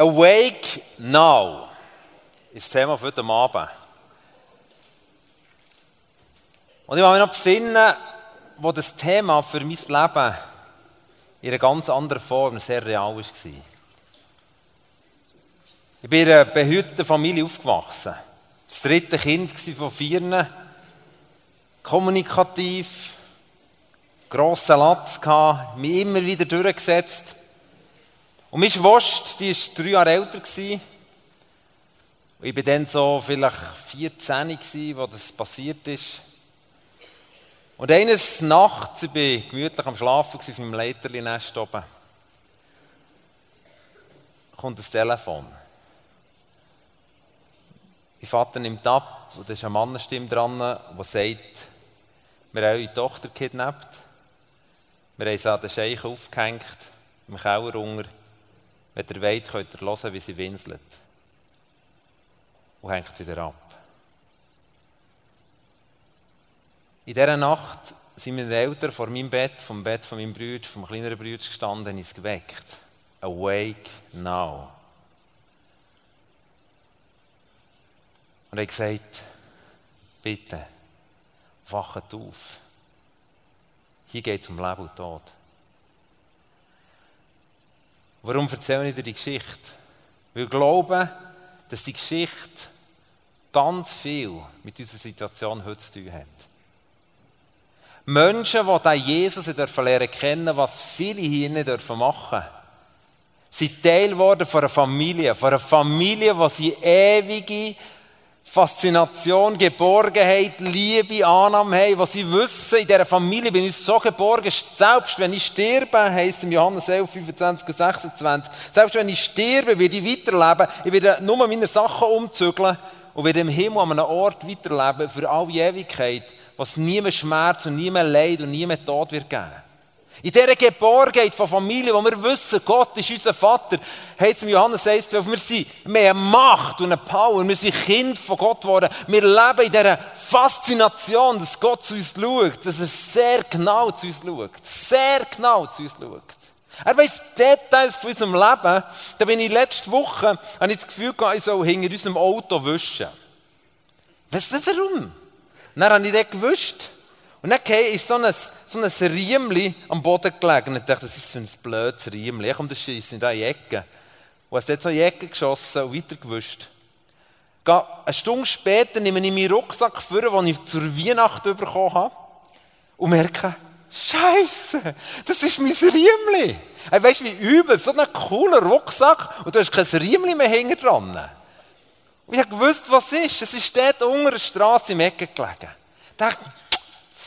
Awake Now ist das Thema für heute Abend. Und ich will mich noch besinnen, wo das Thema für mein Leben in einer ganz anderen Form sehr real war. Ich bin in einer behüteten Familie aufgewachsen. Das dritte Kind von vier. Kommunikativ, grossen Latz gehabt, mich immer wieder durchgesetzt. Und meine Schwester, die war drei Jahre älter. Gewesen. Ich war dann so vielleicht 14, gewesen, wo das passiert ist. Und eines Nachts, ich war gemütlich am Schlafen auf meinem Leiterli-Nest oben, kommt das Telefon. Mein Vater nimmt ab und da ist eine Mannenstimme dran, die sagt, wir haben eure Tochter kidnappt, wir haben sie an den Scheich aufgehängt, im Keller unter, wenn ihr wollt, könnt ihr hören, wie sie winselt. Und hängt wieder ab. In dieser Nacht sind meine Eltern vor meinem Bett, vom Bett von meinem Bruder, vom kleineren Bruder gestanden und uns geweckt. Awake now. Und er hat gesagt, bitte, wacht auf. Hier geht es um Leben und Tod. Warum erzähle ich dir die Geschichte? Weil ich glaube, dass die Geschichte ganz viel mit unserer Situation heute zu tun hat. Menschen, die Jesus lernen kennen, was viele hier nicht machen dürfen, sind Teil geworden von einer Familie, von einer Familie, die sie ewige Faszination, Geborgenheit, Liebe, Annahme haben, was sie wissen, in dieser Familie bin ich so geborgen, selbst wenn ich sterbe, heisst im Johannes 11, 25 und 26, selbst wenn ich sterbe, werde ich weiterleben, ich werde nur meine Sachen umzügeln und werde im Himmel an einem Ort weiterleben für alle Ewigkeit, was nie mehr Schmerz und nie mehr Leid und nie mehr Tod wird geben. In dieser Geborgenheit von Familie, wo wir wissen, Gott ist unser Vater, heißt es im Johannes 1, 12, wir sind mehr Macht und eine Power, wir sind Kind von Gott geworden. Wir leben in dieser Faszination, dass Gott zu uns schaut, dass er sehr genau zu uns schaut. Sehr genau zu uns schaut. Er weiss Details von unserem Leben. Da bin ich letzte Woche, habe ich das Gefühl gehabt, ich soll hinter unserem Auto wischen. Weißt du warum? dann habe ich das gewusst. Und dann ist so ein, so ein Riemli am Boden gelegen. Und ich dachte, das ist so ein blödes Riemli. Ich komme das Scheiss in die Ecke. Und es hat so in die Ecke geschossen und weitergewischt. Eine Stunde später nehme ich meinen Rucksack vor, den ich zur Weihnacht bekommen habe. Und merke, Scheiße, das ist mein Riemli. Hey, weißt du, wie übel, so ein cooler Rucksack und du hast kein Riemli mehr hinten dran. Und ich habe gewusst, was ist. Es ist dort unter der Straße im Ecke gelegen. Ich dachte,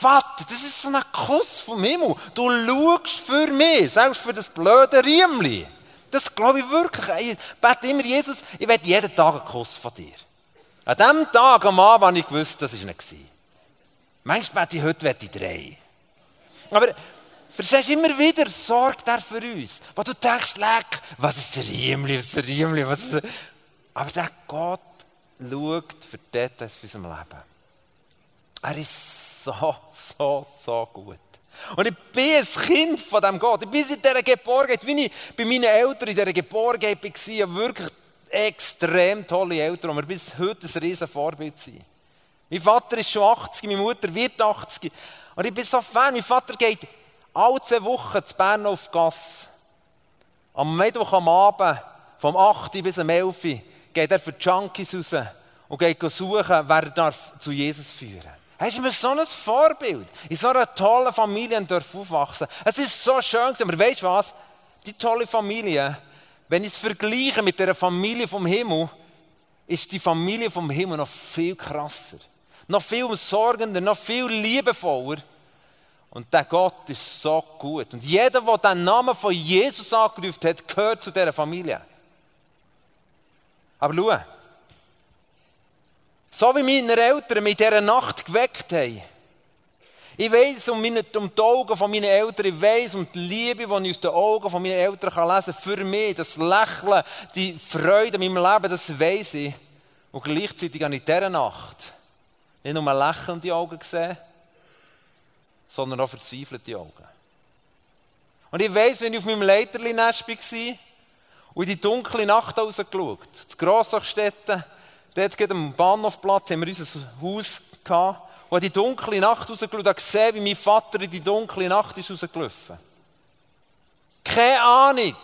Vater, das ist so ein Kuss vom Himmel. Du schaust für mich, selbst für das blöde Riemli. Das glaube ich wirklich. Ich bete immer, Jesus, ich will jeden Tag einen Kuss von dir. An diesem Tag am Abend habe ich gewusst, das war nicht. Manchmal bete ich, heute will ich drei. Aber verstehst du, immer wieder sorgt er für uns. Wo du denkst, leck, was ist der Riemli, was ist der Riemli, was ist der... Aber der Gott schaut für Details für unser Leben. Er ist so, so, so gut. Und ich bin ein Kind von diesem Gott. Ich bin in dieser Geborgenheit, wie ich bei meinen Eltern in dieser Geborgenheit war, wirklich extrem tolle Eltern, die mir bis heute ein riesen Vorbild sind. Mein Vater ist schon 80, meine Mutter wird 80. Und ich bin so Fan. Mein Vater geht alle zwei Wochen zu Bern auf Gas. Am Mittwoch am Abend, vom 8. bis zum 11. geht er für die Junkies raus und geht suchen, wer darf zu Jesus führen darf. Er ist mir so ein Vorbild. In so einer tollen Familie darf aufwachsen. Es ist so schön Aber weißt du was? Die tolle Familie, wenn ich es vergleiche mit der Familie vom Himmel, ist die Familie vom Himmel noch viel krasser. Noch viel sorgender, noch viel liebevoller. Und der Gott ist so gut. Und jeder, der den Namen von Jesus angerufen hat, gehört zu dieser Familie. Aber schau, so wie meine Eltern in dieser Nacht geweckt haben. Ich weiß um, meine, um die Augen von meinen Eltern, ich weiß um die Liebe, die ich aus den Augen von meinen Eltern kann lesen kann. Für mich, das Lächeln, die Freude in meinem Leben, das weiß ich. Und gleichzeitig habe ich in dieser Nacht nicht nur lächelnde Augen gesehen, sondern auch verzweifelte Augen. Und ich weiß, wenn ich auf meinem Leiterli-Nest war Und in die dunkle Nacht rausgeschaut. Das Grossachstätten, dort geht am Bahnhofplatz, haben wir unser Haus gehabt. Und die dunkle Nacht rausgeschaut und gesehen, wie mein Vater in die dunkle Nacht ist rausgelaufen. Keine Ahnung.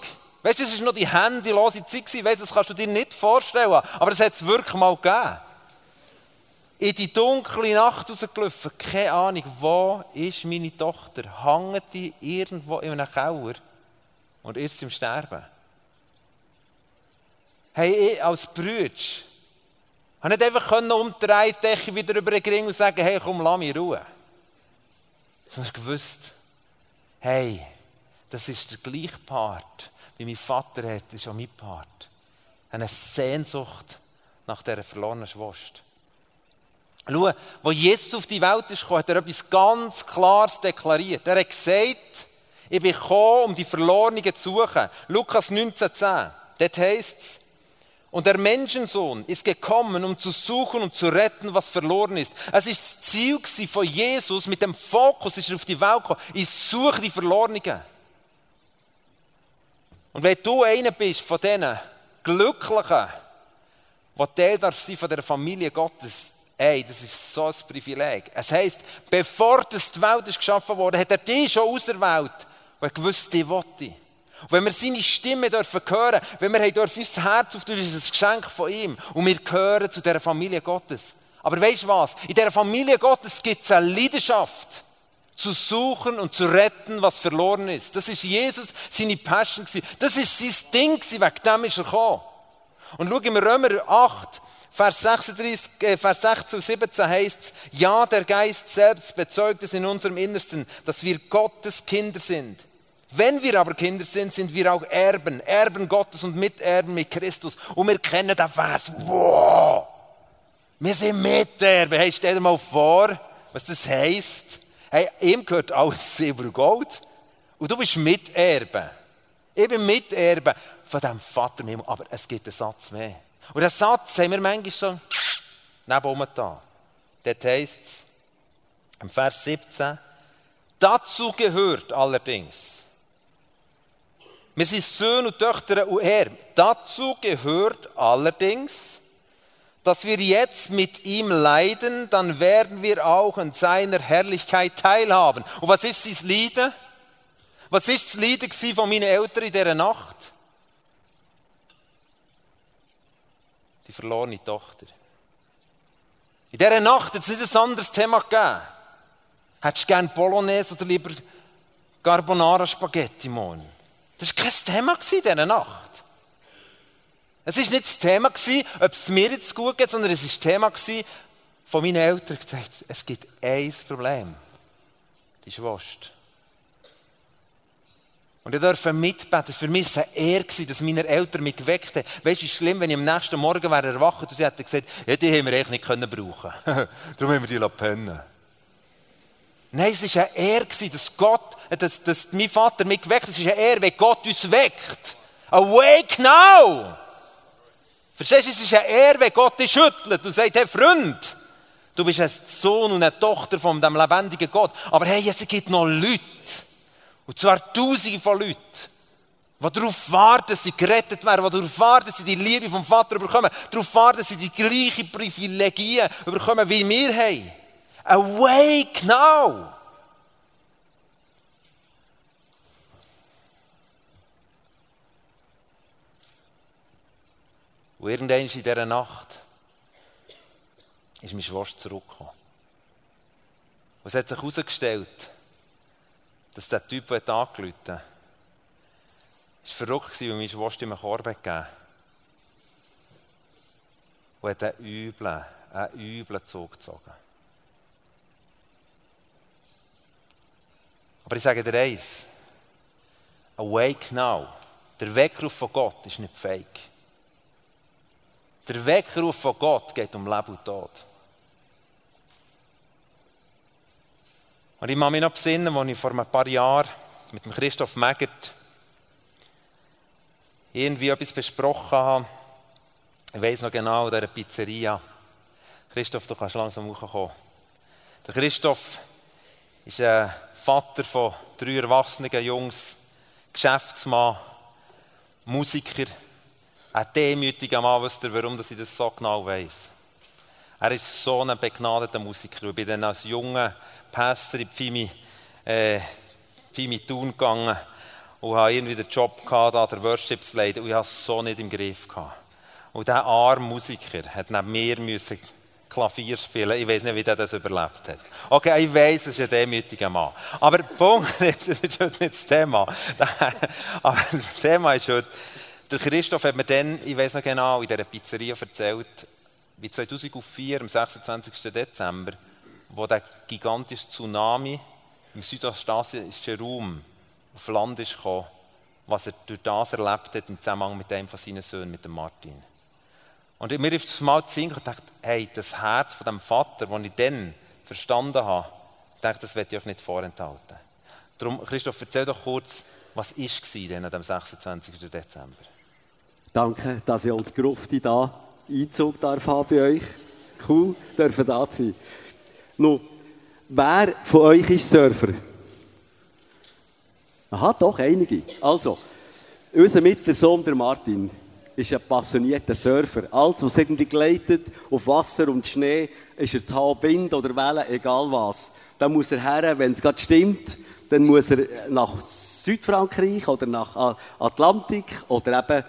Weißt du, es war noch die handylose Zeit. Weißt, das kannst du dir nicht vorstellen. Aber es hat es wirklich mal gegeben. In die dunkle Nacht rausgelaufen. Keine Ahnung, wo ist meine Tochter? Hängt die irgendwo in einem Keller? Und ist sie im Sterben? Hey, ich als Brütsch, habe nicht einfach umdrehen, die Decke wieder über den Ring und sagen, hey, komm, lass mich Ruhe. Sondern gewusst, hey, das ist der gleiche Part, wie mein Vater hat, ist auch mein Part. Eine Sehnsucht nach dieser verlorenen Schwester. Schau, wo Jesus auf die Welt ist gekommen, hat er etwas ganz Klares deklariert. Er hat gesagt, ich bin gekommen, um die Verlorenen zu suchen. Lukas 19,10. Dort heisst es, und der Menschensohn ist gekommen, um zu suchen und zu retten, was verloren ist. Es ist das Ziel von Jesus, mit dem Fokus ist er auf die Welt gekommen. Ich suche die Verlorenen. Und wenn du einer bist von diesen Glücklichen, der Teil darf sein von der Familie Gottes, ey, das ist so ein Privileg. Es heisst, bevor das die Welt ist geschaffen wurde, hat er dich schon auserwählt, weil er gewusst, die wollte. Und wenn wir seine Stimme dürfen hören, wenn wir dürfen unser Herz auf ist es ein Geschenk von ihm. Und wir gehören zu dieser Familie Gottes. Aber weißt du was? In dieser Familie Gottes gibt es eine Leidenschaft zu suchen und zu retten, was verloren ist. Das ist Jesus, seine Passion. Das ist sein Ding, wegen dem ist er gekommen. Und schau, im Römer 8, Vers, 36, äh, Vers 16 und 17 heißt es, ja, der Geist selbst bezeugt es in unserem Innersten, dass wir Gottes Kinder sind. Wenn wir aber Kinder sind, sind wir auch Erben, Erben Gottes und Miterben mit Christus. Und wir kennen den Vers, wow, wir sind Miterben. Hey, stell dir mal vor, was das heisst. Hey, ihm gehört alles Silber und Gold. Und du bist Miterbe. Ich bin Miterbe von diesem Vater im Aber es gibt einen Satz mehr. Und den Satz haben wir manchmal so neben da. Dort heisst es, im Vers 17, dazu gehört allerdings, wir sind Söhne und Töchter und Herr. Dazu gehört allerdings, dass wir jetzt mit ihm leiden, dann werden wir auch an seiner Herrlichkeit teilhaben. Und was ist das Leiden? Was ist das Leiden von meinen Eltern in dieser Nacht? Die verlorene Tochter. In dieser Nacht hat es nicht ein anderes Thema gegeben. Hättest du gerne Bolognese oder lieber Carbonara Spaghetti morgen? Das war kein Thema in dieser Nacht. Es war nicht das Thema, ob es mir jetzt gut geht, sondern es war das Thema von meinen Eltern gesagt, es gibt ein Problem. Die Schwester. Und ich durfte mitbeten. Für mich war es eine dass meine Eltern mich geweckt haben. Weißt du, es ist schlimm, wenn ich am nächsten Morgen wäre und sie hätten gesagt, ja, die haben wir eigentlich nicht können brauchen. Darum haben wir die pennen. Nein, es war eine Ehre, dass Gott, dass, dass mein Vater mich geweckt hat. Es ist eine Ehre, wenn Gott uns weckt. Awake now! Verstehst du, es ist eine Ehre, wenn Gott dich schüttelt und sagt, hey Freund, du bist ein Sohn und eine Tochter von dem lebendigen Gott. Aber hey, es gibt noch Leute, und zwar Tausende von Leuten, die darauf warten, dass sie gerettet werden, die darauf warten, dass sie die Liebe vom Vater bekommen, darauf warten, dass sie die gleichen Privilegien bekommen, wie wir haben. Awake now! Und irgendwann in dieser Nacht ist meine Schwester zurückgekommen. Und es hat sich herausgestellt, dass der Typ, der angerufen hat, verrückt war, weil meine Schwester ihm einen Korb gegeben Und hat einen üblen, einen üblen Zug gezogen. Aber ich sage dir eins. Awake now. Der Weckruf von Gott ist nicht fake. Der Weckruf von Gott geht um Leben und Tod. Und ich kann mich noch besinnen, als ich vor ein paar Jahren mit Christoph Megert irgendwie etwas besprochen habe. Ich weiß noch genau, in dieser Pizzeria. Christoph, du kannst langsam hochkommen. Der Christoph ist ein Vater von drei erwachsenen Jungs, Geschäftsmann. Musiker, ein demütiger Mann, wisst ihr, warum ich das so genau weiss? Er ist so ein begnadeter Musiker. Ich bin dann als junger Pastor in Pfimi, äh, Pfimi Thun gegangen und habe irgendwie den Job gehabt, da der Worship zu leiten, und ich habe es so nicht im Griff gehabt. Und dieser arme Musiker hat neben mir müssen Klavier spielen. Ich weiß nicht, wie der das überlebt hat. Okay, ich weiß, es ist ein demütiger Mann. Aber der Punkt ist, das ist heute nicht das Thema. Aber das Thema ist heute, der Christoph hat mir dann, ich weiß noch genau, in dieser Pizzeria erzählt, wie 2004, am 26. Dezember, wo der gigantische Tsunami im südostasischen Raum auf Land ist gekommen, was er durch das erlebt hat im Zusammenhang mit einem von seinen Söhnen, mit dem Martin. Und mir ist das mal zu und dachte, hey, das Herz von dem Vater, das ich dann verstanden habe, dachte, das werde ich euch nicht vorenthalten. Darum, Christoph, erzähl doch kurz, was war denn dem 26. Dezember? Danke, dass ihr uns Grufti da Einzug darf haben bei euch. Cool, dürfen da sein. Nun, wer von euch ist Surfer? Aha, doch, einige. Also, unser mittler Sohn, der Martin, ist ein passionierter Surfer. Alles, was irgendwie gleitet, auf Wasser und Schnee, ist er zu haben, Wind oder Wellen, egal was. Dann muss er her, wenn es gerade stimmt, dann muss er nach Südfrankreich oder nach Atlantik oder eben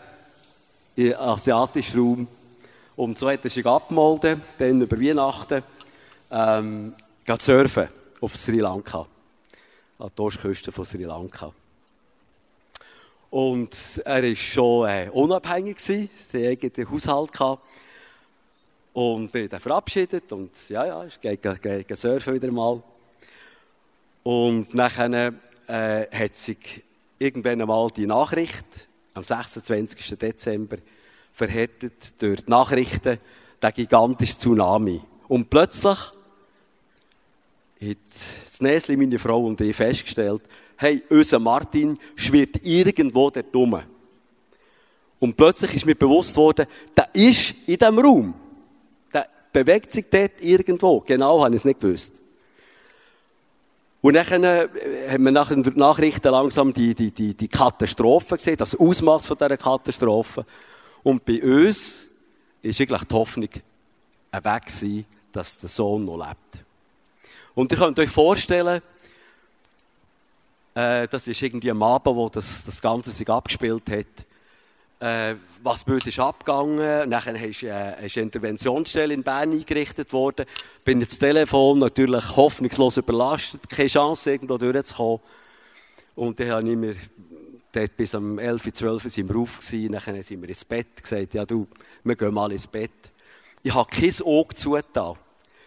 in asiatischen Raum. Und so hat er sich abgemolden, dann über Weihnachten, ähm, surfen auf Sri Lanka. An der Ostküste von Sri Lanka. Und er war schon äh, unabhängig, gewesen, sein eigenen Haushalt gehabt. Und bin dann verabschiedet und ja, ja, ich gehe, gehe, gehe surfen wieder mal. Und nachher äh, hat sich irgendwann einmal die Nachricht am 26. Dezember verhärtet durch die Nachrichten der gigantische Tsunami. Und plötzlich hat das Näsli, meine Frau und ich festgestellt, hey, unser Martin schwirrt irgendwo dort rum. Und plötzlich ist mir bewusst worden, der ist in diesem Raum. Der bewegt sich dort irgendwo. Genau, habe ich es nicht gewusst. Und dann äh, haben wir nach den Nachrichten langsam die, die, die, die Katastrophe gesehen, das Ausmaß von dieser Katastrophe. Und bei uns ist eigentlich die Hoffnung Weg gewesen, dass der Sohn noch lebt. Und ihr könnt euch vorstellen, äh, das ist irgendwie am Abend, wo das, das Ganze sich abgespielt hat. Äh, was böse ist abgegangen. Nachher ist, äh, ist eine Interventionsstelle in Bern eingerichtet worden. Bin jetzt Telefon natürlich hoffnungslos überlastet. Keine Chance, irgendwo durchzukommen. Und dann habe ich mir dort bis um 11, 12 sind wir auf gewesen. Nachher sind wir ins Bett gesagt, ja du, wir gehen mal ins Bett. Ich habe kein Auge zugetan.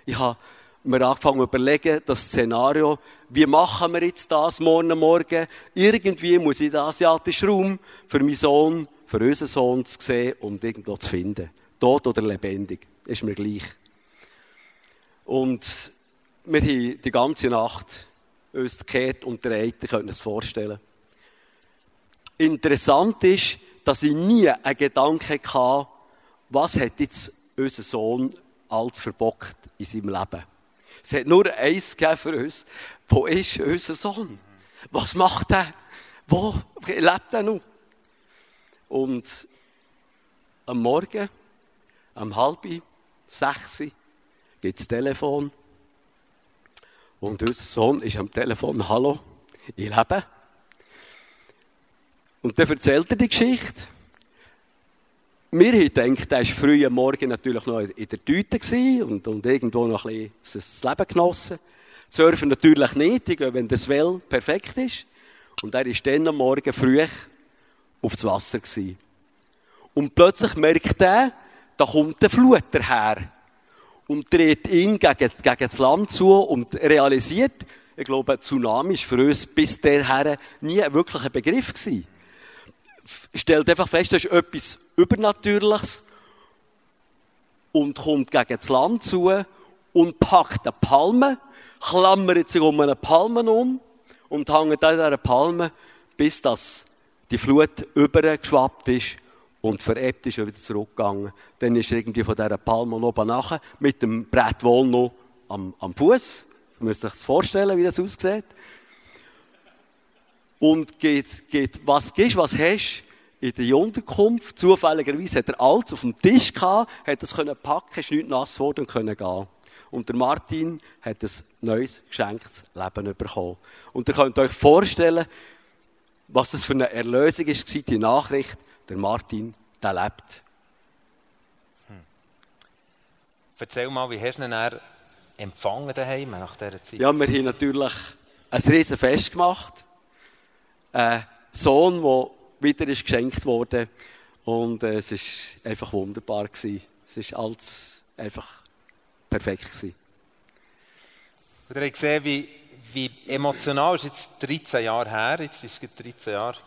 Ich habe mir angefangen zu überlegen, das Szenario, wie machen wir jetzt das morgen Morgen? Irgendwie muss ich den asiatischen Raum für meinen Sohn, für unseren Sohn zu sehen und irgendwo zu finden. Tot oder lebendig. Ist mir gleich. Und wir haben die ganze Nacht uns gekehrt und dreht, ihr könnt es vorstellen. Interessant ist, dass ich nie einen Gedanken hatte, was hat jetzt unser Sohn als verbockt in seinem Leben. Es hat nur eins gegeben für uns. Wo ist unser Sohn? Was macht er? Wo lebt er noch? Und am Morgen, um halb sechs, geht das Telefon. Und unser Sohn ist am Telefon, hallo, ich lebe. Und dann erzählt er die Geschichte. Wir haben gedacht, er war früh am Morgen natürlich noch in der Tüte und, und irgendwo noch ein bisschen das Leben genossen. Surfen natürlich nicht, wenn das Well perfekt ist. Und er ist dann am Morgen früh aufs Wasser gewesen. Und plötzlich merkt er, da kommt der Flut daher. Und dreht ihn gegen, gegen das Land zu und realisiert, ich glaube, Tsunami ist für uns bis dahin nie wirklich ein Begriff gewesen stellt einfach fest, das ist etwas Übernatürliches und kommt gegen das Land zu und packt eine Palme, klammert sich um eine Palme um und hängt an dieser Palme, bis das die Flut übergeschwappt ist und verebbt ist und wieder zurückgegangen. Dann ist er irgendwie von dieser Palme oben nachher mit dem Brett wohl noch am, am Fuß. Man muss sich das vorstellen, wie das aussieht und geht, geht, was gehst, was hast, in der Unterkunft. Zufälligerweise hat er alles auf dem Tisch gehabt, hat es können packen, ist nicht nass geworden und können gehen. Und der Martin hat ein neues geschenktes Leben bekommen. Und ihr könnt euch vorstellen, was das für eine Erlösung ist, die Nachricht, der Martin, der lebt. Hm. Erzähl mal, wie hast du ihn empfangen daheim nach dieser Zeit? Ja, wir haben natürlich ein riesen Fest gemacht. Ein Sohn, der wieder ist geschenkt wurde. Und äh, es war einfach wunderbar. Gewesen. Es war alles einfach perfekt. Gewesen. Und ihr habt gesehen, wie, wie emotional, es ist jetzt 13 Jahre her, jetzt ist es 13 Jahre,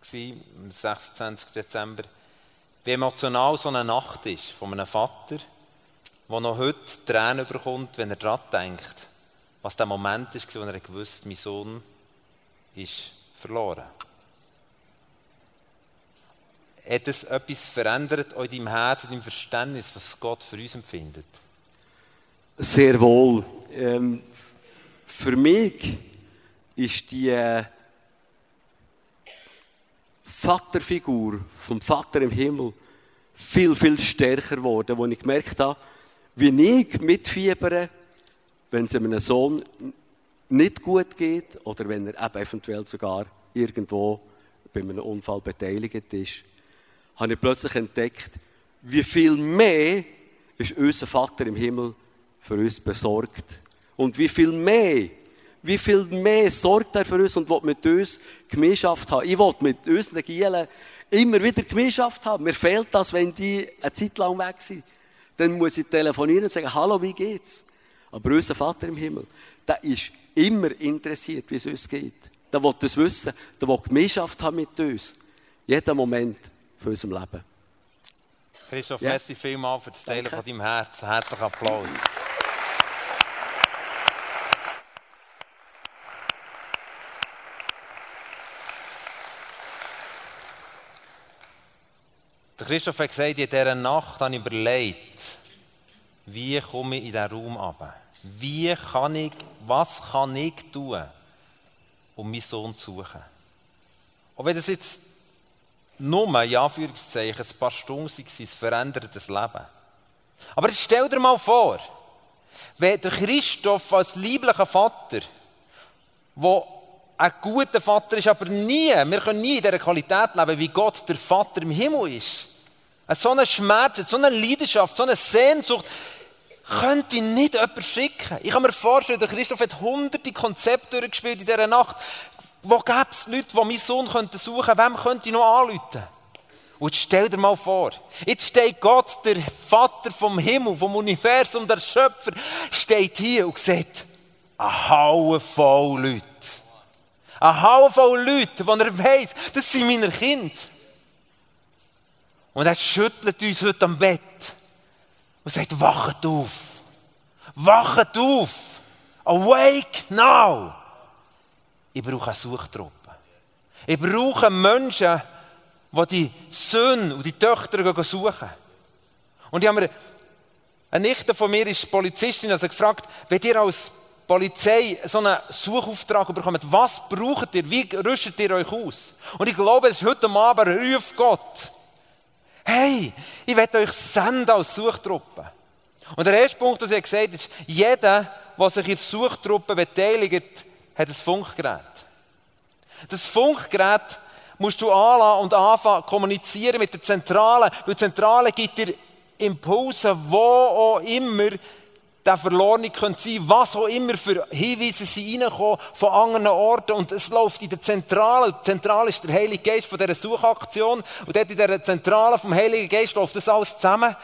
gewesen, am 26. Dezember, wie emotional so eine Nacht ist von einem Vater, der noch heute Tränen bekommt, wenn er daran denkt, was der Moment ist, wo er gewusst mein Sohn ist verloren. Hat es etwas verändert in deinem Herzen, in deinem Verständnis, was Gott für uns empfindet? Sehr wohl. Ähm, für mich ist die äh, Vaterfigur vom Vater im Himmel viel, viel stärker geworden, wo ich gemerkt habe, wie ich mitfiebere, wenn es einem Sohn nicht gut geht oder wenn er eben eventuell sogar irgendwo bei einem Unfall beteiligt ist habe ich plötzlich entdeckt, wie viel mehr ist unser Vater im Himmel für uns besorgt. Und wie viel mehr, wie viel mehr sorgt er für uns und will mit uns Gemeinschaft haben. Ich will mit unseren Gielen immer wieder Gemeinschaft haben. Mir fehlt das, wenn die eine Zeit lang weg sind. Dann muss ich telefonieren und sagen, hallo, wie geht's? Aber unser Vater im Himmel, der ist immer interessiert, wie es uns geht. Der will das wissen, der will Gemeinschaft haben mit uns. Jeden Moment für unser Leben. Christoph, ja. merci vielmals für das Teilen Danke. von deinem Herz. Herzlichen Applaus. Der Christoph hat gesagt, in dieser Nacht habe ich überlegt, wie komme ich in diesen Raum ab? Wie kann ich, was kann ich tun, um meinen Sohn zu suchen? Und wenn das jetzt nur, in Anführungszeichen, ein paar Stunden waren, verändert das Leben. Aber stell dir mal vor, wenn der Christoph als lieblicher Vater, der ein guter Vater ist, aber nie, wir können nie in dieser Qualität leben, wie Gott der Vater im Himmel ist. So eine Schmerz, so eine Leidenschaft, so eine Sehnsucht, könnte nicht jemand schicken. Ich kann mir vorstellen, der Christoph hat hunderte Konzepte durchgespielt in dieser Nacht wo gäbe es Leute, die meinen Sohn suchen könnten? Wem könnte ich noch anrufen? Und stell dir mal vor, jetzt steht Gott, der Vater vom Himmel, vom Universum, der Schöpfer, steht hier und sagt, eine Halle voll Leute. Eine Halle voll Leute, die er weiss, das sind meine Kinder. Und er schüttelt uns heute am Bett und sagt, wachet auf. Wachet auf. Awake now. Ich brauche eine Suchtruppe. Ich brauche Menschen, die die Söhne und die Töchter suchen. Und ich habe mir, eine Nichte von mir ist Polizistin, also gefragt, wenn ihr als Polizei so einen Suchauftrag bekommt, was braucht ihr, wie rüstet ihr euch aus? Und ich glaube, es ist heute Abend ruft Gott. Hey, ich werde euch senden als Suchtruppe. Und der erste Punkt, den sie gesagt hat, ist, jeder, der sich in der Suchtruppe beteiligt, hat ein Funkgerät. Das Funkgerät musst du anlassen und anfangen kommunizieren mit der Zentrale, weil die Zentrale gibt dir Impulse, wo auch immer der Verlorene könnte sein, was auch immer für Hinweise sie reinkommen von anderen Orten und es läuft in der Zentrale, die Zentrale ist der Heilige Geist von dieser Suchaktion und dort in der Zentrale vom Heiligen Geist läuft das alles zusammen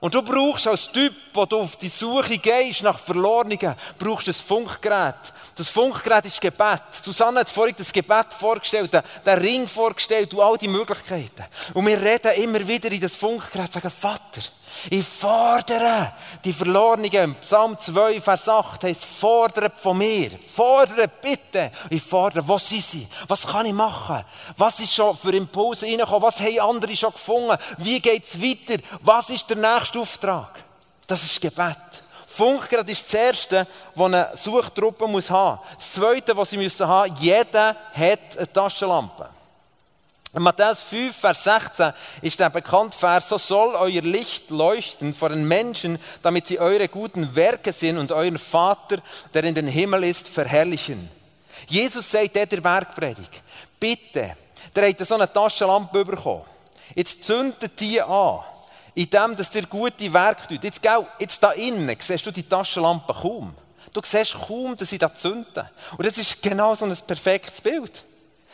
und du brauchst als Typ, wo du auf die Suche gehst nach Verlorenen, brauchst ein Funkgerät. Das Funkgerät ist Gebet. Susanne hat vorhin das Gebet vorgestellt, den Ring vorgestellt und all die Möglichkeiten. Und wir reden immer wieder in das Funkgerät, sagen, Vater, ich fordere die Verlorenen. Psalm 2, Vers 8 heißt, fordere von mir. Fordere bitte. Ich fordere, wo sind sie? Was kann ich machen? Was ist schon für Impulse reingekommen? Was haben andere schon gefunden? Wie geht es weiter? Was ist der nächste Auftrag? Das ist Gebet. Funkgerät ist das Erste, was eine Suchtruppe muss haben. Das Zweite, was sie müssen haben, jeder hat eine Taschenlampe. In Matthäus 5, Vers 16 ist der bekannte Vers, so soll euer Licht leuchten vor den Menschen, damit sie eure guten Werke sehen und euren Vater, der in den Himmel ist, verherrlichen. Jesus sagt in der Bergpredigt, bitte, der hat so eine Taschenlampe bekommen. Jetzt zündet die an, indem dass dir gute Werke tut. Jetzt, gell, jetzt da innen siehst du die Taschenlampe kaum. Du siehst kaum, dass sie da zünden. Und das ist genau so ein perfektes Bild.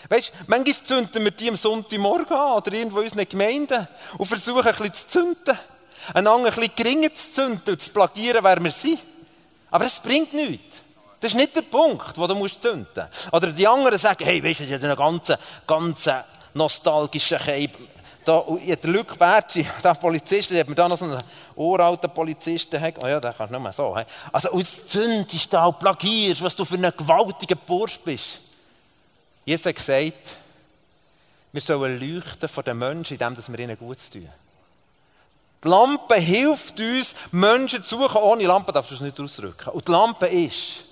Weißt du, manchmal zünden wir die am Sonntagmorgen an oder irgendwo in unseren Gemeinden und versuchen ein bisschen zu zünden. Einen anderen ein bisschen geringer zu zünden und zu plagieren, wer wir sind. Aber es bringt nichts. Das ist nicht der Punkt, wo du musst zünden musst. Oder die anderen sagen, hey, weißt du, das ist ein ganz, ganz nostalgischer Keib. Da, der Luc Bertschi, der Polizist, der hat mir da noch so einen uralten Polizisten. Oh ja, der kannst du nicht mehr so. Also, und jetzt zündest du und plagierst, was du für ein gewaltiger Bursch bist. Jesus hat gesagt, wir sollen leuchten vor den Menschen, indem wir ihnen Gutes tun. Die Lampe hilft uns, Menschen zu suchen. Ohne Lampe darfst du es nicht ausdrücken. Und die Lampe ist,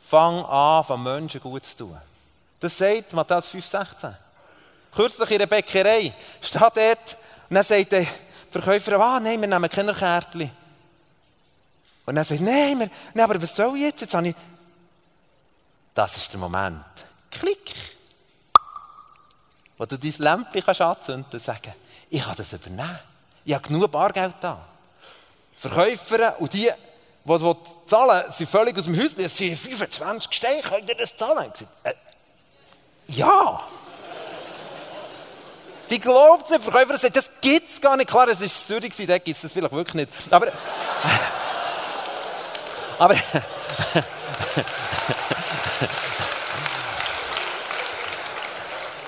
fang an, von Menschen gut zu tun. Das sagt Matthäus 5,16. Kürzlich in der Bäckerei steht dort, und dann sagt der Verkäufer, ah, nein, wir nehmen keine Kärtchen. Und dann sagt nein, nein, aber was soll ich jetzt? Jetzt habe ich... Das ist der Moment. Klick wo du dein Lämpchen kannst anzünden und sagen, ich kann das übernehmen. Ich habe genug Bargeld da. Verkäufer und die, die zahlen, sind völlig aus dem Haus. Es sind 25 Steine, könnt ihr das zahlen? Ich äh, ja. Die glaubt es nicht. Verkäufer sagt, das gibt es gar nicht. Klar, es war Zürich, da gibt es das vielleicht wirklich nicht. Aber... aber...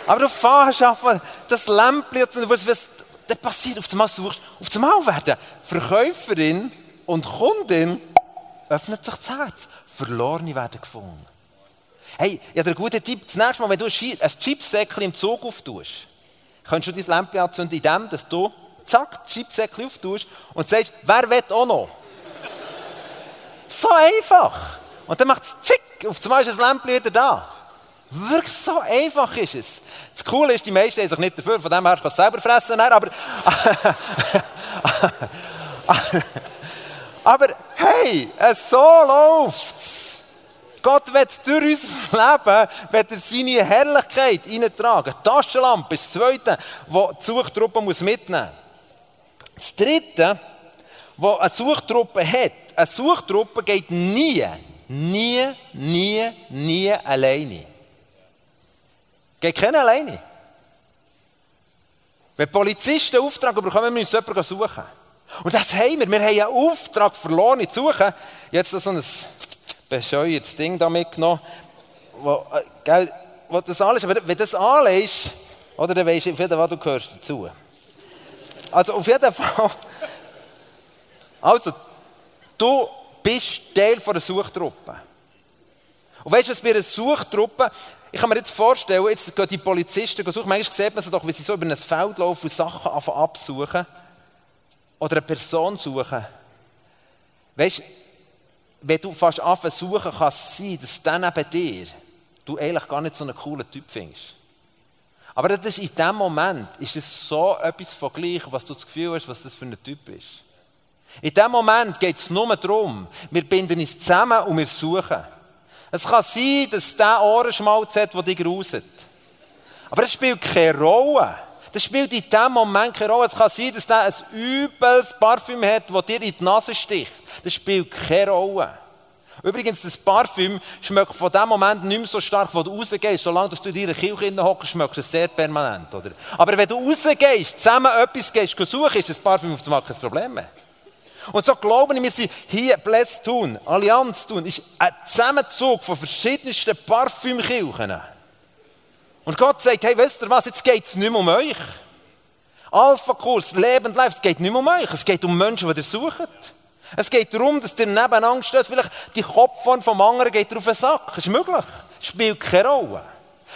Aber du fährst einfach das Lämpchen und was, was dann passiert, auf einmal suchst, auf einmal werden Verkäuferin und Kundin öffnet sich das Herz. Verlorene werden gefunden. Hey, ich habe einen guten Tipp. Das nächste Mal, wenn du ein Chipsäckchen im Zug auftust, kannst du dein Lämpchen anzünden, indem dass du zack, das Chipsäckchen auftust und sagst, wer will auch noch? so einfach. Und dann macht es zick, auf einmal ist das Lämpchen wieder da. Wirklich so einfach ist es. Das Coole ist, die meisten haben sich nicht dafür, von dem her kannst du es selber fressen, aber, aber hey, so läuft's. Gott wird durch unser Leben wird er seine Herrlichkeit reintragen. Die Taschenlampe ist das Zweite, das die Suchtruppe mitnehmen muss. Das Dritte, was eine Suchtruppe hat, eine Suchtruppe geht nie, nie, nie, nie alleine. Geht keiner alleine. Wenn Polizisten Auftrag bekommen, müssen wir jemanden suchen. Und das haben wir. Wir haben einen Auftrag verloren zu suchen. Jetzt so ein bescheuertes Ding da mitgenommen, wo, äh, gell, wo das alles, wenn das anlegst, oder, dann weisst du auf jeden Fall, du gehörst dazu. Also auf jeden Fall, also, du bist Teil von einer Suchtruppe. Und weißt du, was bei einer Suchtruppe, ich kann mir jetzt vorstellen, jetzt gehen die Polizisten suchen. Manchmal sieht man sie doch, wie sie so über ein Feld laufen und Sachen absuchen. Oder eine Person suchen. Weißt du, wenn du fast anfangen suchen, kann es sein, dass dann neben dir du eigentlich gar nicht so einen coolen Typ findest. Aber das ist in dem Moment ist es so etwas von gleich, was du das Gefühl hast, was das für ein Typ ist. In dem Moment geht es nur darum, wir binden uns zusammen und wir suchen. Es kann sein, dass der Ohrenschmalz hat, der dich gruset. Aber es spielt keine Rolle. Das spielt in dem Moment keine Rolle. Es kann sein, dass der ein übles Parfüm hat, das dir in die Nase sticht. Das spielt keine Rolle. Übrigens, das Parfüm schmeckt von dem Moment nicht mehr so stark, wo du rausgehst. Solange du in deiner Kirche hockst, schmeckst du es sehr permanent. Oder? Aber wenn du rausgehst, zusammen etwas gehst, suchen, ist das Parfüm auf dem kein Problem mehr. Und so glauben wir, sind hier Bless tun, Allianz tun, ist ein Zusammenzug von verschiedensten Parfümkirchen. Und Gott sagt, hey, wisst ihr was, jetzt geht es nicht mehr um euch. Alpha-Kurs, Leben live, es geht nicht mehr um euch, es geht um Menschen, die ihr sucht. Es geht darum, dass ihr nebeneinander steht, vielleicht die Kopfform vom anderen geht auf den Sack. Das ist möglich. Spielt keine Rolle.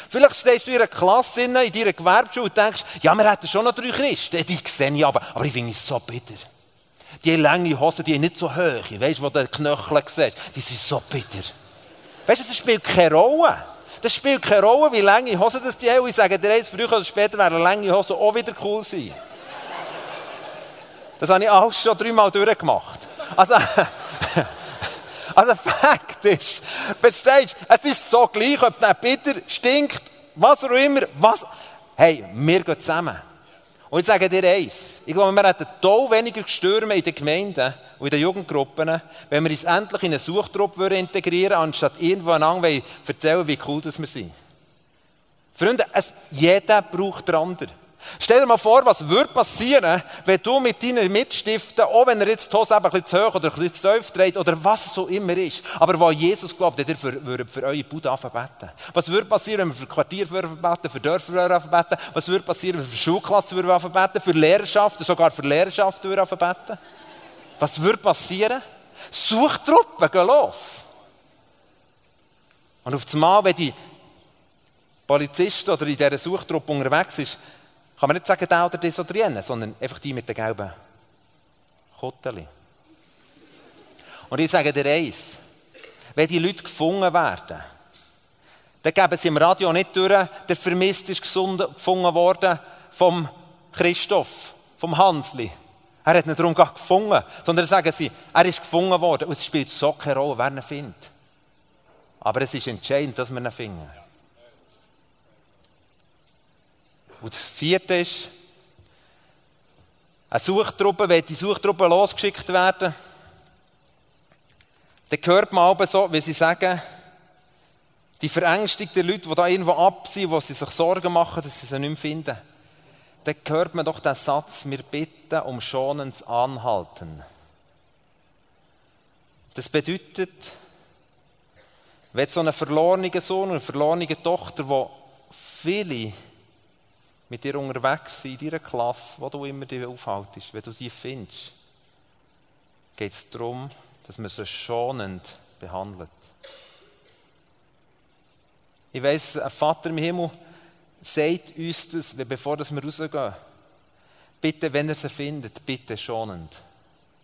Vielleicht stehst du in einer Klasse in deiner Gewerbeschule und denkst, ja, wir hätten schon noch drei Christen. Die sehe ich aber, aber ich finde es so bitter. Die lange Hosen, die nicht so hoch, weißt du, wo den Knöchel siehst, die sind so bitter. Weißt du, das spielt keine Rolle. Das spielt keine Rolle, wie lange Hosen das die haben. Ich sage dir eins, früher oder später werden lange Hosen auch wieder cool sein. Das habe ich alles schon dreimal durchgemacht. Also, also Fakt ist, verstehst du, es ist so gleich, ob der bitter stinkt, was auch immer, was. Hey, wir gehen zusammen. Und ich sage dir eins, ich glaube, wir hätten toll weniger Stürme in den Gemeinden und in den Jugendgruppen, wenn wir uns endlich in eine Suchtruppe integrieren würden, anstatt irgendwo einander erzählen, wie cool das wir sind. Freunde, es, jeder braucht den anderen. Stell dir mal vor, was würde passieren, wenn du mit deinen Mitstiften, auch wenn er jetzt die Hose ein bisschen zu hoch oder ein bisschen zu tief dreht oder was es so immer ist, aber wo Jesus glaubt, ihr für, für, eure Bude beten. Was würde passieren, wenn wir für Quartier beten, für Dörfer beten? Was würde passieren, wenn wir für Schulklassen beten, für Lehrerschaften, sogar für Lehrerschaften beten? Was würde passieren? Suchtruppen gehen los. Und auf einmal, wenn die Polizist oder in dieser Suchtruppe unterwegs ist, kann man nicht sagen, der oder das oder jene, sondern einfach die mit den gelben Kotteli. Und ich sage dir eins, wenn die Leute gefunden werden, dann geben sie im Radio nicht durch, der vermisst ist gefunden worden vom Christoph, vom Hansli. Er hat nicht darum gefunden, sondern sagen sie, er ist gefunden worden. Und es spielt so keine Rolle, wer ihn findet. Aber es ist entscheidend, dass wir ihn finden. Und das vierte ist, eine Suchtruppe, wenn die Suchtruppe losgeschickt werden, dann hört man aber so, wie sie sagen, die verängstigten Leute, die da irgendwo ab sind, wo sie sich Sorgen machen, dass sie sie nicht mehr finden, dann hört man doch den Satz, wir bitten um schonendes Anhalten. Das bedeutet, wenn so ein verlorener Sohn und eine verlorene Tochter, wo viele mit dir unterwegs sind, in deiner Klasse, wo du immer dich aufhaltest, wenn du sie findest, geht es darum, dass man sie schonend behandelt. Ich weiss, ein Vater im Himmel sagt uns das, bevor wir rausgehen. Bitte, wenn er sie findet, bitte schonend.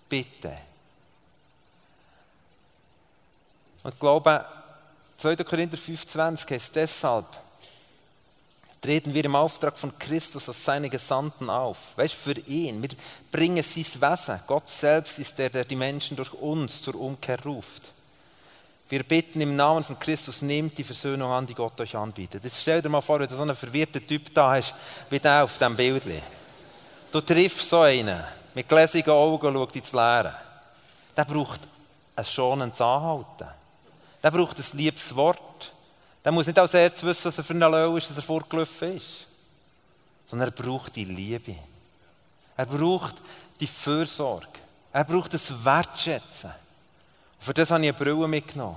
Bitte. Und ich glaube, 2. Korinther 5,20 heißt deshalb, treten wir im Auftrag von Christus als seine Gesandten auf. Weißt für ihn. Wir bringen sein Wesen. Gott selbst ist der, der die Menschen durch uns zur Umkehr ruft. Wir bitten im Namen von Christus, nehmt die Versöhnung an, die Gott euch anbietet. Jetzt stell dir mal vor, wenn du so einen verwirrten Typ da hast, wie der auf dem Bild. Du triffst so einen, mit gläsigen Augen schaut ins Leere. Der braucht ein schonendes Anhalten. Der braucht ein liebes Wort. Der muss nicht als erstes wissen, was er für ein Löw ist, dass er vorgelaufen ist. Sondern er braucht die Liebe. Er braucht die Fürsorge. Er braucht das Wertschätzen. Und für das habe ich eine Brille mitgenommen.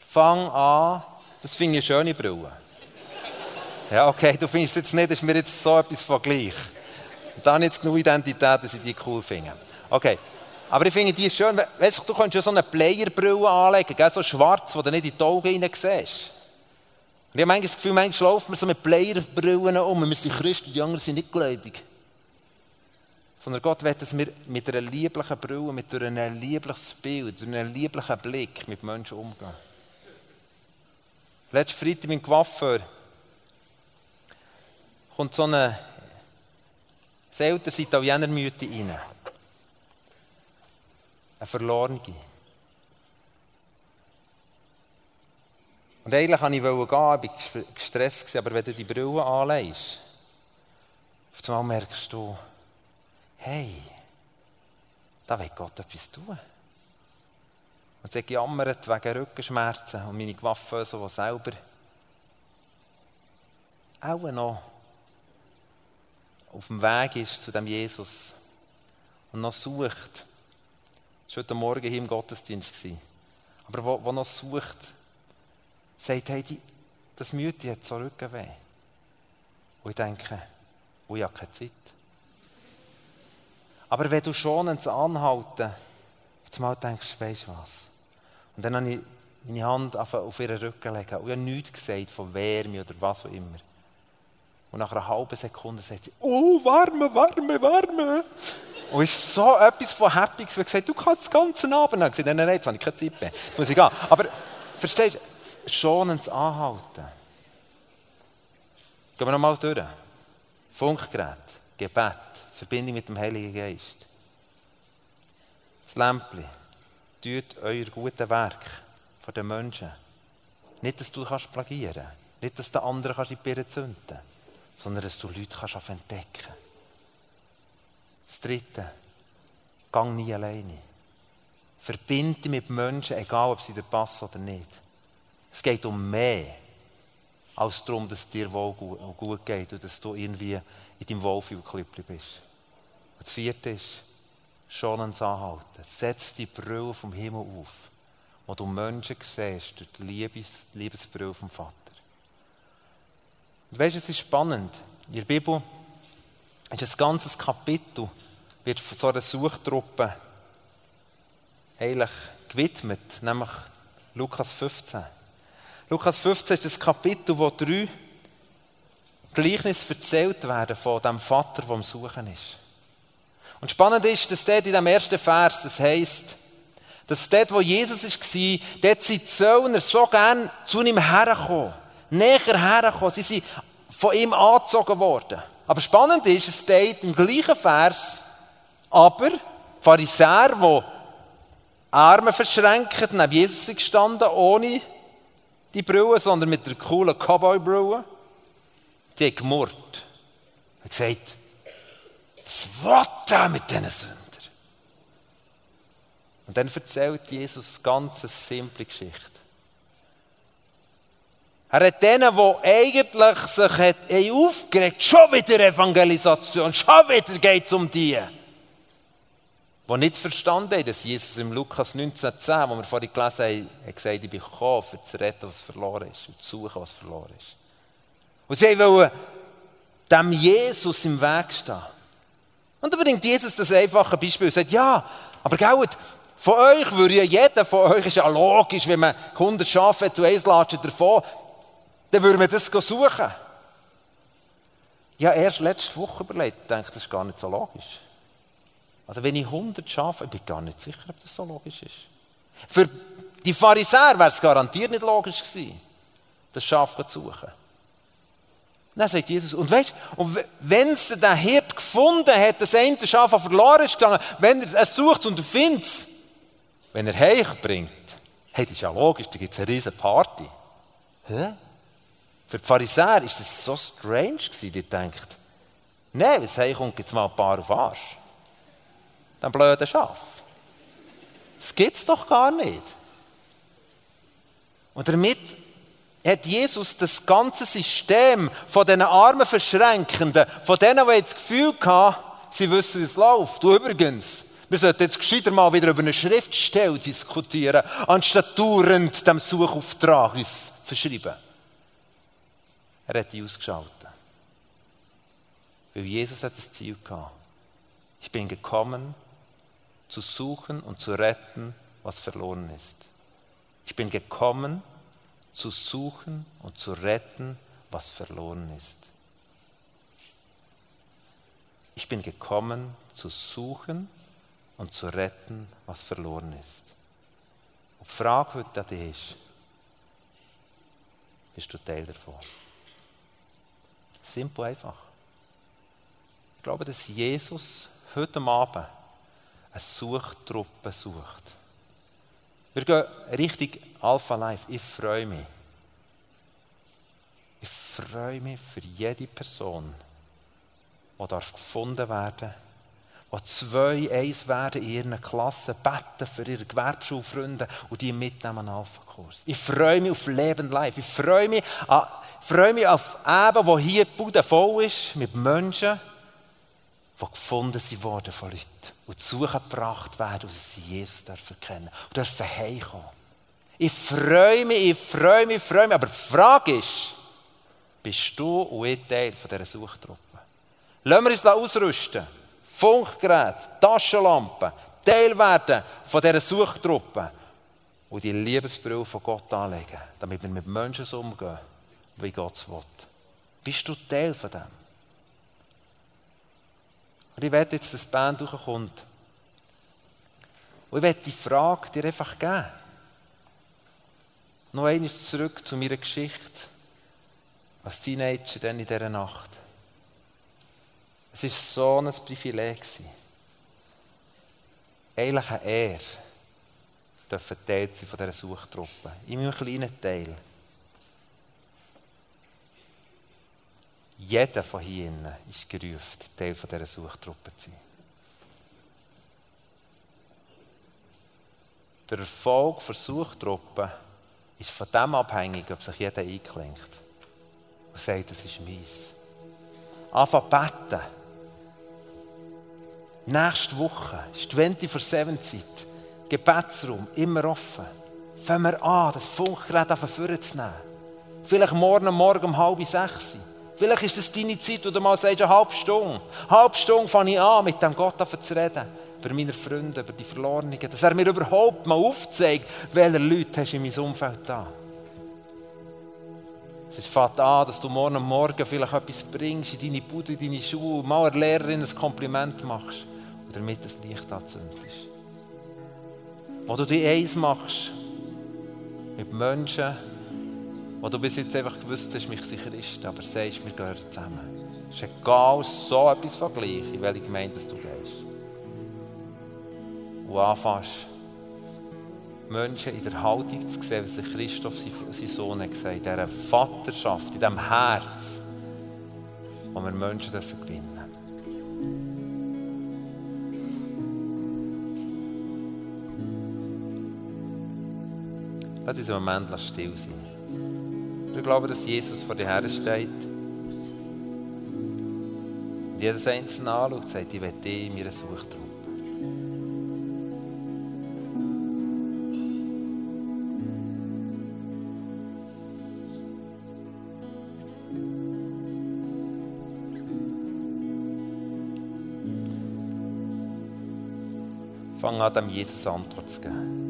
Fang an, das finde ich eine schöne Brille. Ja, okay, du findest jetzt nicht, das ist mir jetzt so etwas von gleich. Und dann jetzt genug Identität, dass ich die cool finde. Okay. Aber ich finde die schön. Weißt du, du könntest ja so eine Playerbrille anlegen, gell? so schwarz, wo du nicht in die Augen hinein siehst. Und ich habe das Gefühl, manchmal laufen wir so mit Playerbrillen um. Wir sind Christen, die anderen sind nicht gläubig. Sondern Gott will, dass wir mit einer lieblichen Brille, mit einem lieblichen Bild, einem lieblichen Blick mit Menschen umgehen. Letzten Freitag mein Coiffeur kommt so eine älteres Italiener-Mütte rein. Eine verlorene. Und eigentlich wollte ich gehen, ich war gestresst, aber wenn du die Brille anlegst, auf einmal merkst du, hey, da will Gott etwas tun. Und sie gejammert wegen Rückenschmerzen und meine Coiffeuse, die selber auch noch auf dem Weg ist zu dem Jesus und noch sucht, das war heute Morgen hier im Gottesdienst. Aber wo, wo noch sucht, sagt, hey, die, das Müde hat so Rückenweh. Und ich denke, oh, ich habe keine Zeit. Aber wenn du schon ins Anhalten einmal denkst, weißt du was? Und dann habe ich meine Hand auf ihren Rücken legen und ich habe nichts gesagt von Wärme oder was auch immer. Und nach einer halben Sekunde sagt sie, oh, warme, warme, warme. Und es ist so etwas von Happy, wie gesagt, du kannst den ganzen Abend. Ich gesagt, nein, nein, jetzt habe ich keine Zeit mehr. Jetzt muss ich gehen. Aber, verstehst du, schonendes Anhalten. Gehen wir nochmal durch. Funkgerät, Gebet, Verbindung mit dem Heiligen Geist. Das Lämpchen, tut euer gutes Werk von den Menschen. Nicht, dass du kannst plagieren nicht, dass der andere kannst in die Birne zünden sondern dass du Leute kannst entdecken kannst. Das Dritte, gang nie alleine. Verbinde dich mit Menschen, egal ob sie dir passen oder nicht. Es geht um mehr, als darum, dass es dir wohl gut geht und dass du irgendwie in deinem Wohlfühlklüppli bist. Und das Vierte ist, schon ans Anhalten. Setz die Brille vom Himmel auf, wo du Menschen siehst durch die Liebes, Liebesbrille vom Vater. Und weißt es ist spannend. In der Bibel ist ein ganzes Kapitel, wird von so einer Suchtruppe eigentlich gewidmet, nämlich Lukas 15. Lukas 15 ist das Kapitel, wo drei Gleichnisse erzählt werden von dem Vater, der am Suchen ist. Und spannend ist, dass dort in dem ersten Vers, das heisst, dass dort, wo Jesus war, dort sind die Zöllner so gern zu ihm hergekommen, näher hergekommen. Sie sind von ihm angezogen worden. Aber spannend ist, es steht im gleichen Vers, aber Pharisäer, die Arme verschränkt, neben Jesus gestanden, ohne die Brille, sondern mit der coolen Cowboy-Brille, die haben gemurrt. Hat gesagt, was will er mit diesen Sündern? Und dann erzählt Jesus eine ganz simple Geschichte. Er hat denen, die eigentlich sich hat, aufgeregt schon wieder Evangelisation, schon wieder geht es um die. Die nicht verstanden haben, dass Jesus im Lukas 19,10, wo wir vorhin gelesen haben, hat gesagt, ich bin gekommen, um zu retten, was verloren ist, und zu suchen, was verloren ist. Und sie wollen dem Jesus im Weg stehen. Und dann bringt Jesus das einfache Beispiel und sagt, ja, aber gut, von euch würde ja jeder von euch, ist ja logisch, wenn man 100 Schafe und eins latscht davon, dann würde man das suchen. Ja, erst letzte Woche überlegt, denke, das ist gar nicht so logisch. Also wenn ich 100 Schafe, ich bin gar nicht sicher, ob das so logisch ist. Für die Pharisäer wäre es garantiert nicht logisch gewesen, das Schaf zu suchen. Dann sagt Jesus, und weißt und wenn es den Hirt gefunden hat, das eine Schaf verloren ist gegangen, wenn er es sucht und findet es, wenn er heich bringt, hey, das ist ja logisch, da gibt es eine riesige Party. Hä? Für die Pharisäer ist das so strange die denkt, nein, es heimkommt, gibt es mal ein paar auf Arsch. Dann blöde Schaf. Das gibt es doch gar nicht. Und damit hat Jesus das ganze System von diesen armen Verschränkenden, von denen, die jetzt das Gefühl hatten, sie wissen, wie es läuft. Du übrigens, wir sollten jetzt gescheiter mal wieder über eine Schriftstelle diskutieren, anstatt dauernd dem Suchauftrag uns verschreiben. Er hat die ausgeschaltet. Weil Jesus hat das Ziel gehabt. Ich bin gekommen, zu suchen und zu retten, was verloren ist. Ich bin gekommen, zu suchen und zu retten, was verloren ist. Ich bin gekommen, zu suchen und zu retten, was verloren ist. Und die Frage heute ist, bist du Teil davon? Simpel einfach. Ich glaube, dass Jesus heute Abend eine Suchtruppe sucht. Wir gehen Richtung Alpha Life. Ich freue mich. Ich freue mich für jede Person, die darf gefunden werden die zwei eins werden in ihren Klassen, beten für ihre Gewerbeschulfreunde und die mitnehmen an Alpha-Kurs. Ich freue mich auf Leben live. Ich freue mich, ich freue mich auf Eben, wo hier die Bude voll ist, mit Menschen, die gefunden sind worden von Leuten und zu Suche gebracht werden, und sie Jesus dürfen kennen und dürfen heimkommen. Ich freue mich, ich freue mich, ich freue mich, aber die Frage ist, bist du und ich Teil dieser Suchtruppe? Lassen wir uns ausrüsten. Funkgerät, Taschenlampen, Teil werden von dieser Suchtruppe und die Liebesbrille von Gott anlegen, damit wir mit Menschen so umgehen, wie Gott es will. Bist du Teil von dem? Und ich werde jetzt, die Band durchkommt. Und ich werde die Frage dir einfach geben. Noch einmal zurück zu meiner Geschichte als Teenager dann in dieser Nacht. Es war so ein Privileg. Eigentlich eine Ehre, dürfen Teil sein von dieser Suchtruppe. In meinem kleinen Teil. Jeder von hier ist gerufen, Teil von dieser Suchtruppe zu sein. Der Erfolg der Suchtruppe ist von dem abhängig, ob sich jeder einklingt und sagt, das ist meins. Anfangen beten. Nächste Woche ist 24-7 Zeit. Gebetsraum, immer offen. Fangen wir an, das Funkgerät auf zu nehmen. Vielleicht morgen Morgen um halb sechs. Vielleicht ist das deine Zeit, wo du mal sagst, eine halbe Stunde. Eine halbe Stunde fange ich an, mit dem Gott zu reden. Über meine Freunde, über die Verlorenen. Dass er mir überhaupt mal aufzeigt, welche Leute hast du in meinem Umfeld da. Es fängt an, dass du morgen Morgen vielleicht etwas bringst in deine Bude, in deine Schuhe, mal einer Lehrerin ein Kompliment machst damit das Licht anzündest. Wo du dich eins machst mit Menschen, wo du bis jetzt einfach gewusst hast, mich sicher ist, aber sagst, wir gehören zusammen. Es ist egal, so etwas vergleichen, in welche Gemeinde du gehst. Und anfängst, Menschen in der Haltung zu sehen, was Christoph, sein Sohn, hat gesagt, in dieser Vaterschaft, in diesem Herz, wo wir Menschen dürfen gewinnen Lass uns einen Moment still sein. Ich glaube, dass Jesus vor dir her steht. Und jedes Einzelne anschaut und sagt, ich will dich in meiner Suchtruppe. Fang an, dem Jesus Antwort zu geben.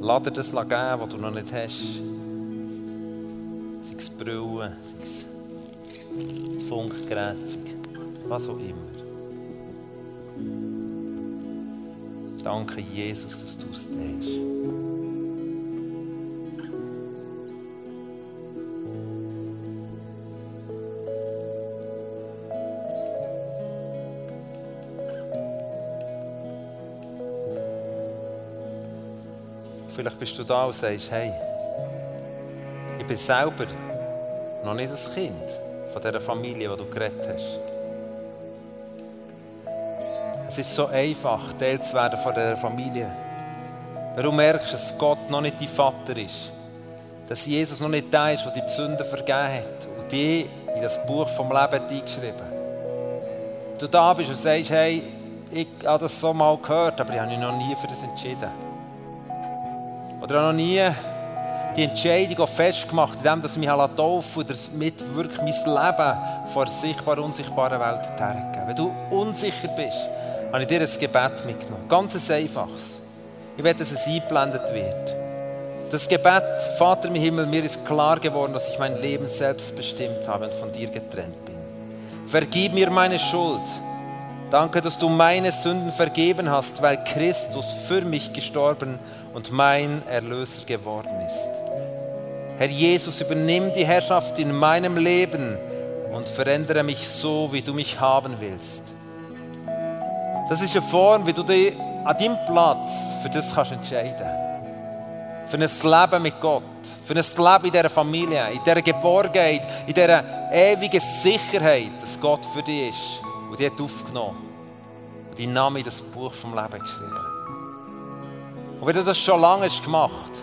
Lass dir das geben, was du noch nicht hast. Sei es Brillen, sei es Funkgerät, was auch immer. Danke, Jesus, dass du es hast. Vielleicht bist du da und sagst, hey, ich bin selber noch nicht das Kind von dieser Familie, die du geredet hast. Es ist so einfach, Teil zu werden von dieser Familie. Wenn du merkst, dass Gott noch nicht dein Vater ist, dass Jesus noch nicht da ist, der die Sünden vergeben hat und die in das Buch vom Leben eingeschrieben. Du da bist und sagst, hey, ich habe das so mal gehört, aber ich habe mich noch nie für das entschieden. Oder noch nie die Entscheidung festgemacht, indem ich mich taufen und damit wirklich mein Leben vor der sichtbaren, unsichtbaren Welt hergegeben. Wenn du unsicher bist, habe ich dir ein Gebet mitgenommen. Ganz ein einfaches. Ich will, dass es eingeblendet wird. Das Gebet, Vater im Himmel, mir ist klar geworden, dass ich mein Leben selbst bestimmt habe und von dir getrennt bin. Vergib mir meine Schuld. Danke, dass du meine Sünden vergeben hast, weil Christus für mich gestorben und mein Erlöser geworden ist. Herr Jesus, übernimm die Herrschaft in meinem Leben und verändere mich so, wie du mich haben willst. Das ist eine Form, wie du dich an deinem Platz für das kannst entscheiden. Für ein Leben mit Gott, für ein Leben in dieser Familie, in dieser Geborgenheit, in dieser ewigen Sicherheit, dass Gott für dich ist. Und die hat aufgenommen und deinen Namen in das Buch vom Leben geschrieben. Und wenn du das schon lange hast gemacht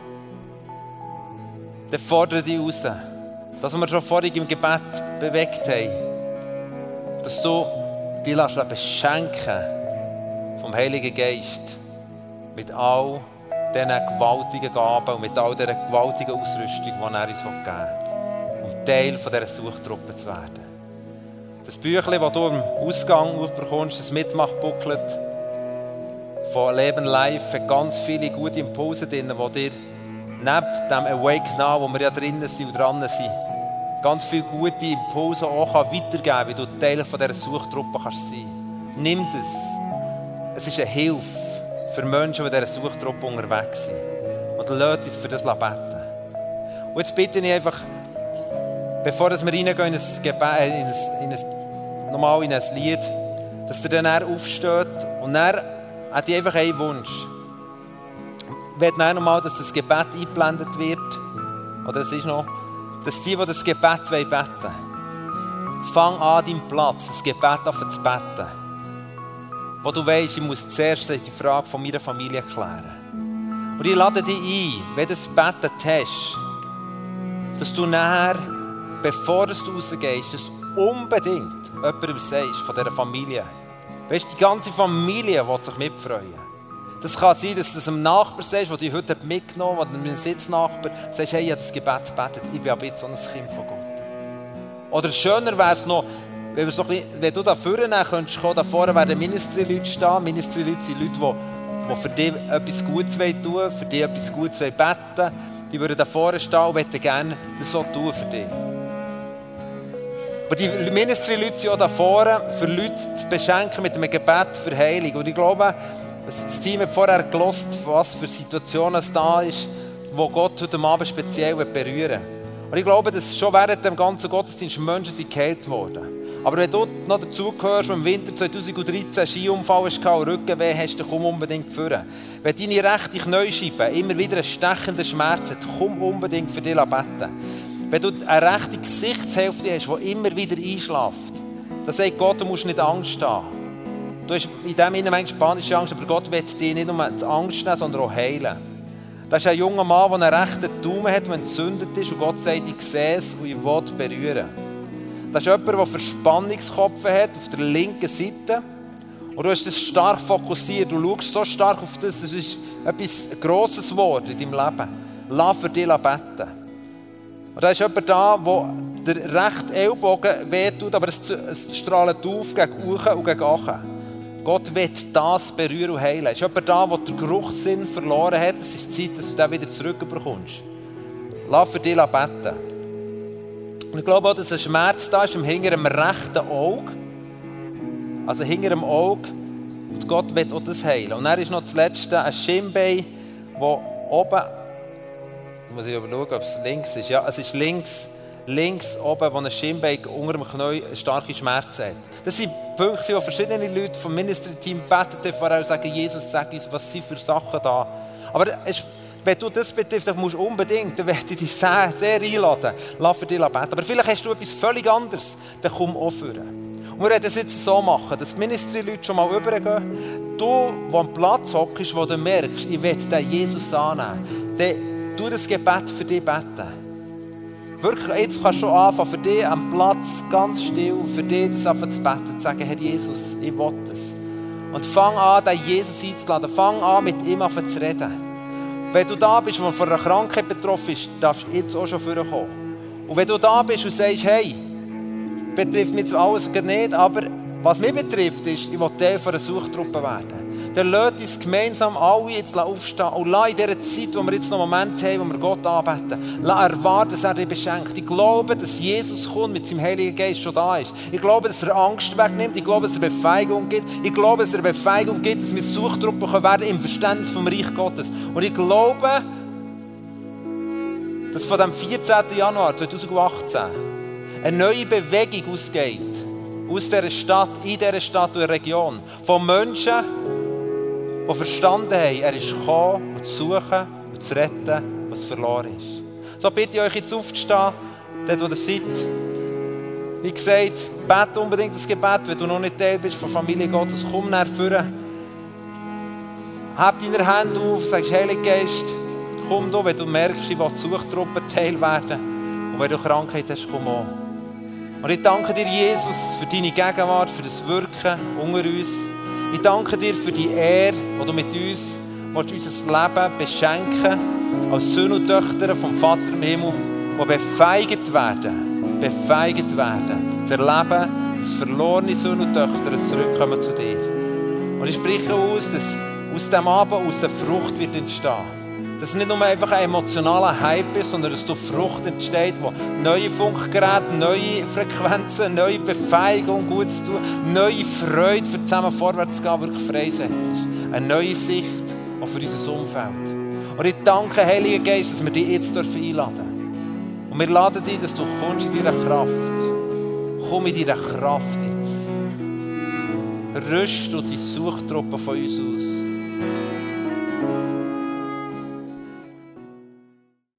dann fordere dich raus, dass wir schon vorhin im Gebet bewegt haben, dass du dich beschenken vom Heiligen Geist mit all diesen gewaltigen Gaben und mit all dieser gewaltigen Ausrüstung, die er uns geben will, um Teil dieser Suchtruppe zu werden. Das Büchlein, das du am Ausgang bekommst, das Mitmachbooklet, von Leben Live hat ganz viele gute Impulse drin, die dir neben dem Awake Now, wo wir ja drinnen sind und dran sind, ganz viele gute Impulse auch weitergeben kann, wie du Teil von dieser Suchtruppe kannst sein Nimm das. Es ist eine Hilfe für Menschen, die in dieser Suchtruppe unterwegs sind. Und lasst uns für das beten. Und jetzt bitte ich einfach, bevor wir reingehen in ein, Gebet, äh, in ein, in ein, nochmal in ein Lied, dass ihr dann aufsteht und dann hat ich einfach einen Wunsch. Ich will dann nochmal, dass das Gebet eingeblendet wird, oder es ist noch, dass die, die das Gebet beten wollen, fang an, deinem Platz das Gebet an zu beten. Wo du weißt, ich muss zuerst die Frage von meiner Familie klären. Und ich lade dich ein, wenn du das Betet hast, dass du nachher, bevor du rausgehst, dass unbedingt jemandem sagst von dieser Familie. Weißt du, die ganze Familie will sich mitfreuen. Das kann sein, dass du es einem Nachbar sagst, der dich heute mitgenommen hat, einem Sitznachbar, sagst, hey, ich habe das Gebet gebetet, ich bin ab jetzt so ein Kind von Gott. Oder schöner wäre es noch, wenn, so bisschen, wenn, du da vorne könntest kommen, da vorne werden Ministry-Leute stehen. Ministry-Leute sind Leute, die, die für dich etwas Gutes tun wollen, für dich etwas Gutes beten Die würden da vorne stehen und möchten gerne das so tun für dich. Aber die Ministry-Leute sind auch da vorne, für Leute zu beschenken mit einem Gebet für Heilung. Und ich glaube, das Team hat vorher gelost, was für Situationen es da ist, wo Gott heute Abend speziell berühren will. Und ich glaube, dass schon während dem ganzen Gottesdienst Menschen sind geheilt worden. Aber wenn du noch dazugehörst, im Winter 2013 einen Skiunfall hast und Rückenweh hast, dann komm unbedingt führen. Wenn deine rechte Kniescheibe immer wieder einen stechenden Schmerz hat, komm unbedingt für dich beten. Wenn du eine rechte Gesichtshälfte hast, die immer wieder einschläft, dann sagt Gott, du musst nicht Angst haben. Du hast in dem Sinne spanische Angst, aber Gott will dich nicht nur Angst nehmen, sondern auch heilen. Das ist ein junger Mann, der einen rechten Daumen hat, der entzündet ist und Gott sagt, ich sehe es und ich will berühren. Das ist jemand, der Verspannungskopf hat auf der linken Seite. Und du hast das stark fokussiert. Du schaust so stark auf das. Das ist etwas Grosses geworden in deinem Leben. Lass für dich beten. Und da ist jemand da, der der rechte Ellbogen wehtut, aber es strahlt auf gegen Uchen und gegen Achen. Gott wird das berühren und heilen. Ist jemand da, der den Geruchssinn verloren hat? Es ist Zeit, dass du den wieder zurückbekommst. Lass für dich beten. Und ich glaube auch, dass ein Schmerz da ist, hinter dem rechten Auge. Also hinter dem Auge. Und Gott wird auch das heilen. Und dann ist noch das Letzte ein Schienbein, wo oben, muss ich aber schauen, ob es links ist. Ja, es ist links links oben, wo ein Schienbein unter dem Knie starke Schmerzen hat. Das sind Punkte, wo verschiedene Leute vom Ministry-Team beten, vorher und sagen, Jesus, sag uns, was sind für Sachen da. Aber es, wenn du das betrifft, dann musst du unbedingt, dann werde ich dich sehr, sehr einladen. Lass für dich beten. Aber vielleicht hast du etwas völlig anderes, dann komm auch führen. Und wir werden es jetzt so machen, dass die Ministry-Leute schon mal übergehen. Du, der am Platz hockst, wo du merkst, ich will den Jesus annehmen, tu das Gebet für dich beten. Wirklich, jetzt kannst du anfangen, für dich am Platz ganz still, für dich das anfangen zu beten, zu sagen, Herr Jesus, ich will das. Und fang an, den Jesus einzuladen. Fang an, mit ihm zu reden. Wenn du da bist, der von einer Krankheit betroffen ist, darfst du jetzt auch schon vorkommen. Und wenn du da bist und sagst, hey, betrifft mich jetzt alles nicht, aber was mich betrifft, ist, ich will Teil einer Suchtruppe werden. Dann lasst uns gemeinsam alle jetzt aufstehen und lass in dieser Zeit, wo wir jetzt noch einen Moment haben, wo wir Gott anbeten, lass erwarten, dass er dich beschenkt. Ich glaube, dass Jesus kommt mit seinem Heiligen Geist schon da ist. Ich glaube, dass er Angst wegnimmt. Ich glaube, dass er Befeigung gibt. Ich glaube, dass er Befeigung gibt, dass wir Suchtruppe werden im Verständnis vom Reich Gottes. Und ich glaube, dass von dem 14. Januar 2018 eine neue Bewegung ausgeht aus dieser Stadt, in dieser Stadt und Region. Von Menschen, die verstanden haben, er ist gekommen, um zu suchen und zu retten, was verloren ist. So bitte ich euch jetzt aufzustehen, dort wo ihr seid. Wie gesagt, bete unbedingt das Gebet, wenn du noch nicht Teil bist von Familie Gottes. Komm nach vorne. Heb deine Hände auf, sagst, Heilige Geist, komm da, wenn du merkst, ich will die Suchtruppe Teil werden. Und wenn du Krankheit hast, komm an. Und ich danke dir, Jesus, für deine Gegenwart, für das Wirken unter uns. Ich danke dir für die Ehre, die du mit uns unser Leben beschenken als Söhne und Töchter vom Vater im Himmel, die befeigt werden, befeigt werden, zu erleben, dass verlorene Söhne und Töchter zurückkommen zu dir. Und ich spreche aus, dass aus diesem Abend aus eine Frucht wird entstehen dass es nicht nur einfach ein emotionaler Hype ist, sondern dass durch Frucht entsteht, wo neue Funkgeräte, neue Frequenzen, neue Befähigung, gut zu tun, neue Freude für zusammen vorwärts zu gehen, wirklich freisetzt. Eine neue Sicht auch für unser Umfeld. Und ich danke, Heiliger Geist, dass wir dich jetzt einladen dürfen. Und wir laden dich, dass du kommst in deiner Kraft. Komm in deiner Kraft jetzt. Rüst du die Suchtruppe von uns aus.